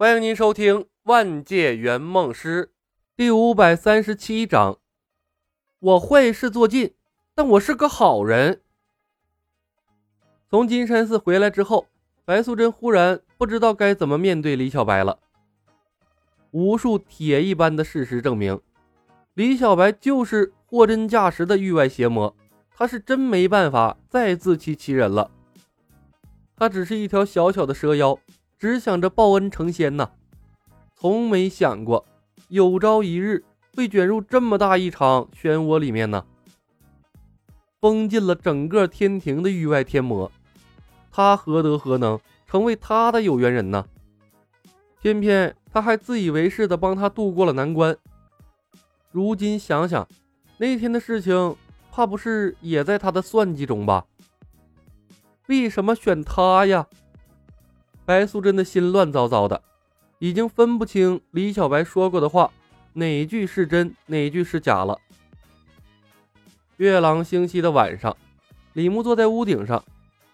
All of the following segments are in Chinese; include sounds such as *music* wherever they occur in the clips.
欢迎您收听《万界圆梦师》第五百三十七章。我坏事做尽，但我是个好人。从金山寺回来之后，白素贞忽然不知道该怎么面对李小白了。无数铁一般的事实证明，李小白就是货真价实的域外邪魔，他是真没办法再自欺欺人了。他只是一条小小的蛇妖。只想着报恩成仙呐，从没想过有朝一日会卷入这么大一场漩涡里面呢。封禁了整个天庭的域外天魔，他何德何能成为他的有缘人呢？偏偏他还自以为是的帮他度过了难关。如今想想，那天的事情，怕不是也在他的算计中吧？为什么选他呀？白素贞的心乱糟糟的，已经分不清李小白说过的话哪句是真，哪句是假了。月朗星稀的晚上，李牧坐在屋顶上，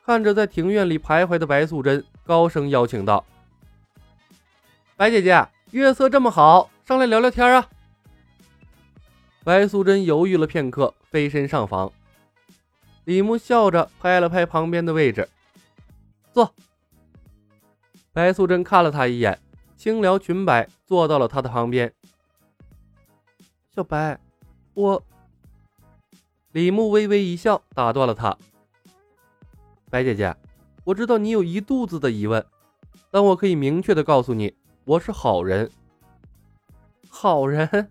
看着在庭院里徘徊的白素贞，高声邀请道：“白姐姐，月色这么好，上来聊聊天啊！”白素贞犹豫了片刻，飞身上房。李牧笑着拍了拍旁边的位置，坐。白素贞看了他一眼，轻撩裙摆，坐到了他的旁边。小白，我……李牧微微一笑，打断了他。白姐姐，我知道你有一肚子的疑问，但我可以明确的告诉你，我是好人。好人？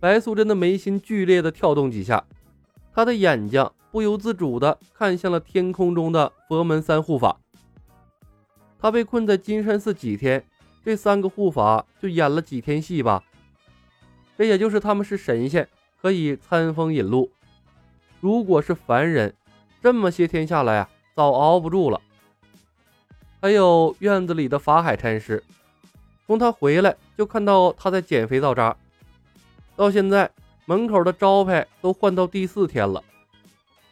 白素贞的眉心剧烈的跳动几下，她的眼睛不由自主的看向了天空中的佛门三护法。他被困在金山寺几天，这三个护法就演了几天戏吧。这也就是他们是神仙，可以餐风饮露。如果是凡人，这么些天下来啊，早熬不住了。还有院子里的法海禅师，从他回来就看到他在捡肥皂渣，到现在门口的招牌都换到第四天了。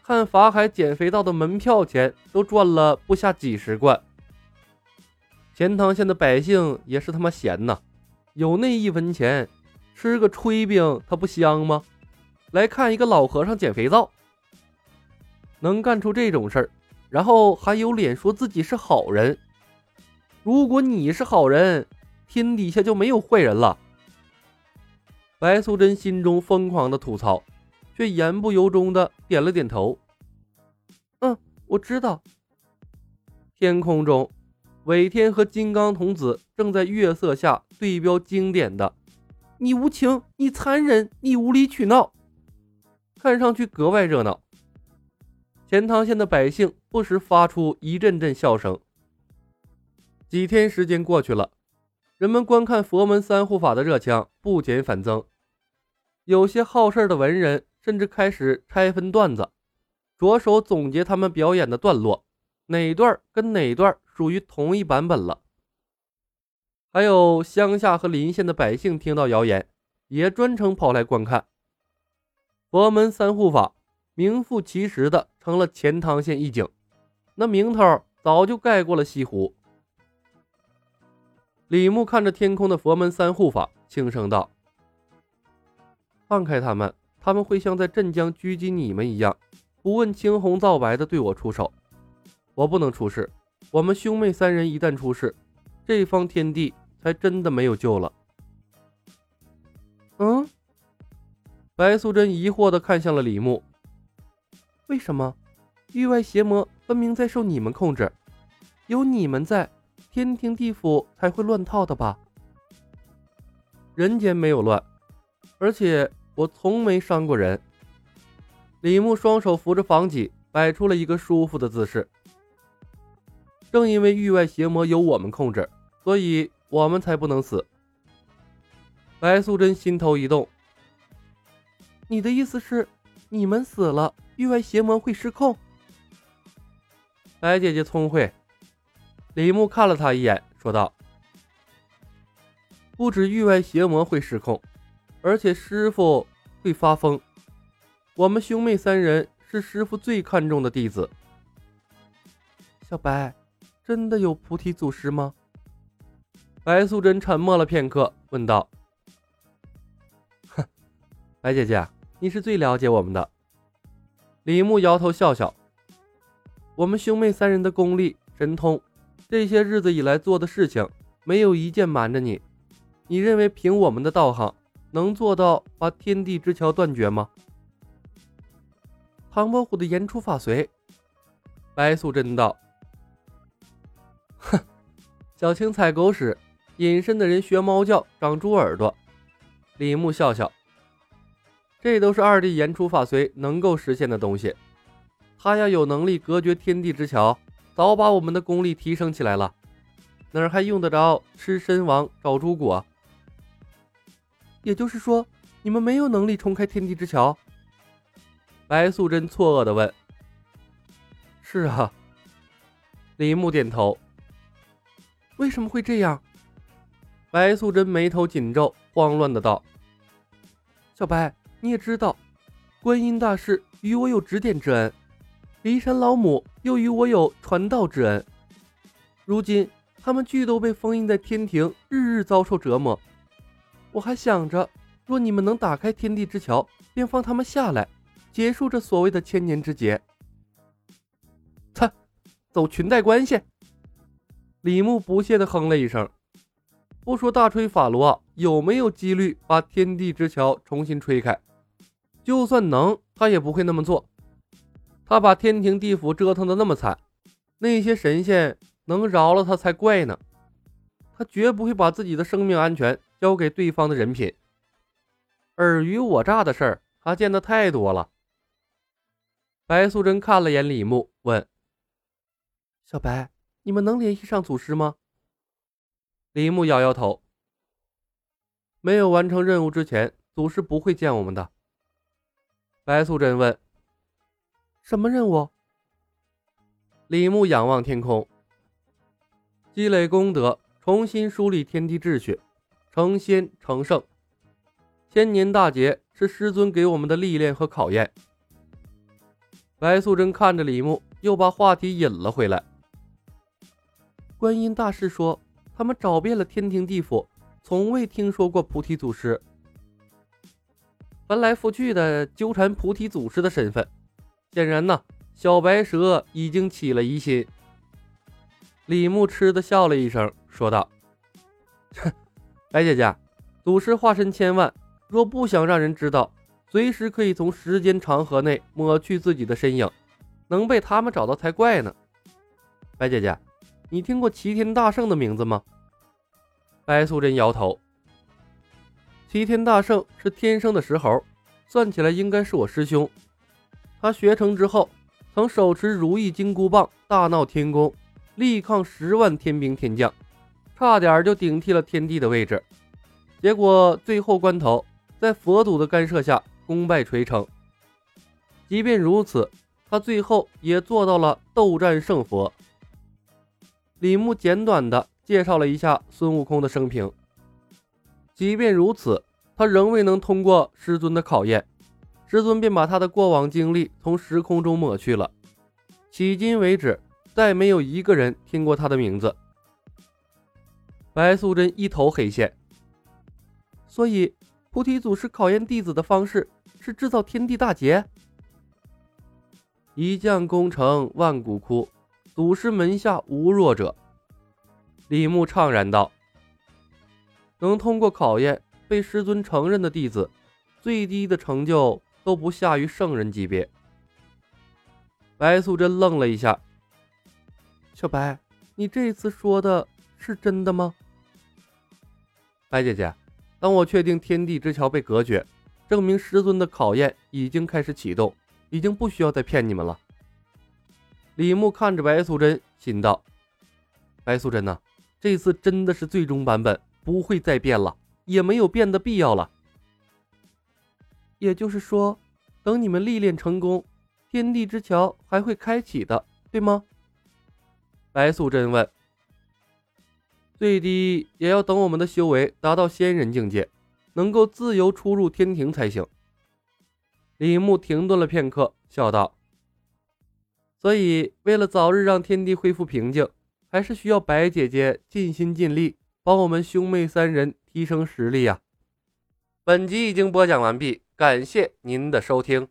看法海捡肥皂的门票钱都赚了不下几十贯。钱塘县的百姓也是他妈闲呐，有那一分钱，吃个炊饼他不香吗？来看一个老和尚捡肥皂，能干出这种事儿，然后还有脸说自己是好人。如果你是好人，天底下就没有坏人了。白素贞心中疯狂的吐槽，却言不由衷的点了点头。嗯，我知道。天空中。韦天和金刚童子正在月色下对标经典的“你无情，你残忍，你无理取闹”，看上去格外热闹。钱塘县的百姓不时发出一阵阵笑声。几天时间过去了，人们观看佛门三护法的热情不减反增。有些好事的文人甚至开始拆分段子，着手总结他们表演的段落，哪段跟哪段。属于同一版本了。还有乡下和邻县的百姓听到谣言，也专程跑来观看。佛门三护法名副其实的成了钱塘县一景，那名头早就盖过了西湖。李牧看着天空的佛门三护法，轻声道：“放开他们，他们会像在镇江狙击你们一样，不问青红皂白的对我出手。我不能出事。”我们兄妹三人一旦出事，这方天地才真的没有救了。嗯，白素贞疑惑的看向了李牧。为什么？域外邪魔分明在受你们控制，有你们在，天庭地府才会乱套的吧？人间没有乱，而且我从没伤过人。李牧双手扶着房脊，摆出了一个舒服的姿势。正因为域外邪魔由我们控制，所以我们才不能死。白素贞心头一动，你的意思是，你们死了，域外邪魔会失控？白姐姐聪慧。李牧看了她一眼，说道：“不止域外邪魔会失控，而且师傅会发疯。我们兄妹三人是师傅最看重的弟子。”小白。真的有菩提祖师吗？白素贞沉默了片刻，问道：“哼，白姐姐，你是最了解我们的。”李牧摇头笑笑：“我们兄妹三人的功力、神通，这些日子以来做的事情，没有一件瞒着你。你认为凭我们的道行，能做到把天地之桥断绝吗？”唐伯虎的言出法随，白素贞道：“，小青踩狗屎。”隐身的人学猫叫，长猪耳朵。李牧笑笑，这都是二弟言出法随能够实现的东西。他要有能力隔绝天地之桥，早把我们的功力提升起来了，哪儿还用得着吃参王找猪骨？也就是说，你们没有能力冲开天地之桥？白素贞错愕地问。是啊。李牧点头。为什么会这样？白素贞眉头紧皱，慌乱的道：“小白，你也知道，观音大士与我有指点之恩，骊山老母又与我有传道之恩。如今他们俱都被封印在天庭，日日遭受折磨。我还想着，若你们能打开天地之桥，便放他们下来，结束这所谓的千年之劫。”，走裙带关系。李牧不屑的哼了一声。不说大吹法罗有没有几率把天地之桥重新吹开，就算能，他也不会那么做。他把天庭地府折腾的那么惨，那些神仙能饶了他才怪呢。他绝不会把自己的生命安全交给对方的人品。尔虞我诈的事儿，他见得太多了。白素贞看了眼李牧，问：“小白，你们能联系上祖师吗？”李牧摇摇头，没有完成任务之前，祖师不会见我们的。白素贞问：“什么任务？”李牧仰望天空，积累功德，重新梳理天地秩序，成仙成圣。千年大劫是师尊给我们的历练和考验。白素贞看着李牧，又把话题引了回来。观音大士说。他们找遍了天庭地府，从未听说过菩提祖师。翻来覆去的纠缠菩提祖师的身份，显然呢，小白蛇已经起了疑心。李牧嗤的笑了一声，说道：“ *laughs* 哼白姐姐，祖师化身千万，若不想让人知道，随时可以从时间长河内抹去自己的身影，能被他们找到才怪呢。”白姐姐。你听过齐天大圣的名字吗？白素贞摇头。齐天大圣是天生的石猴，算起来应该是我师兄。他学成之后，曾手持如意金箍棒，大闹天宫，力抗十万天兵天将，差点就顶替了天帝的位置。结果最后关头，在佛祖的干涉下，功败垂成。即便如此，他最后也做到了斗战胜佛。李牧简短的介绍了一下孙悟空的生平。即便如此，他仍未能通过师尊的考验，师尊便把他的过往经历从时空中抹去了。迄今为止，再没有一个人听过他的名字。白素贞一头黑线。所以，菩提祖师考验弟子的方式是制造天地大劫。一将功成万骨枯。祖师门下无弱者，李牧怅然道：“能通过考验被师尊承认的弟子，最低的成就都不下于圣人级别。”白素贞愣了一下：“小白，你这次说的是真的吗？”白姐姐，当我确定天地之桥被隔绝，证明师尊的考验已经开始启动，已经不需要再骗你们了。李牧看着白素贞，心道：“白素贞呐，这次真的是最终版本，不会再变了，也没有变的必要了。也就是说，等你们历练成功，天地之桥还会开启的，对吗？”白素贞问。“最低也要等我们的修为达到仙人境界，能够自由出入天庭才行。”李牧停顿了片刻，笑道。所以，为了早日让天地恢复平静，还是需要白姐姐尽心尽力，帮我们兄妹三人提升实力呀！本集已经播讲完毕，感谢您的收听。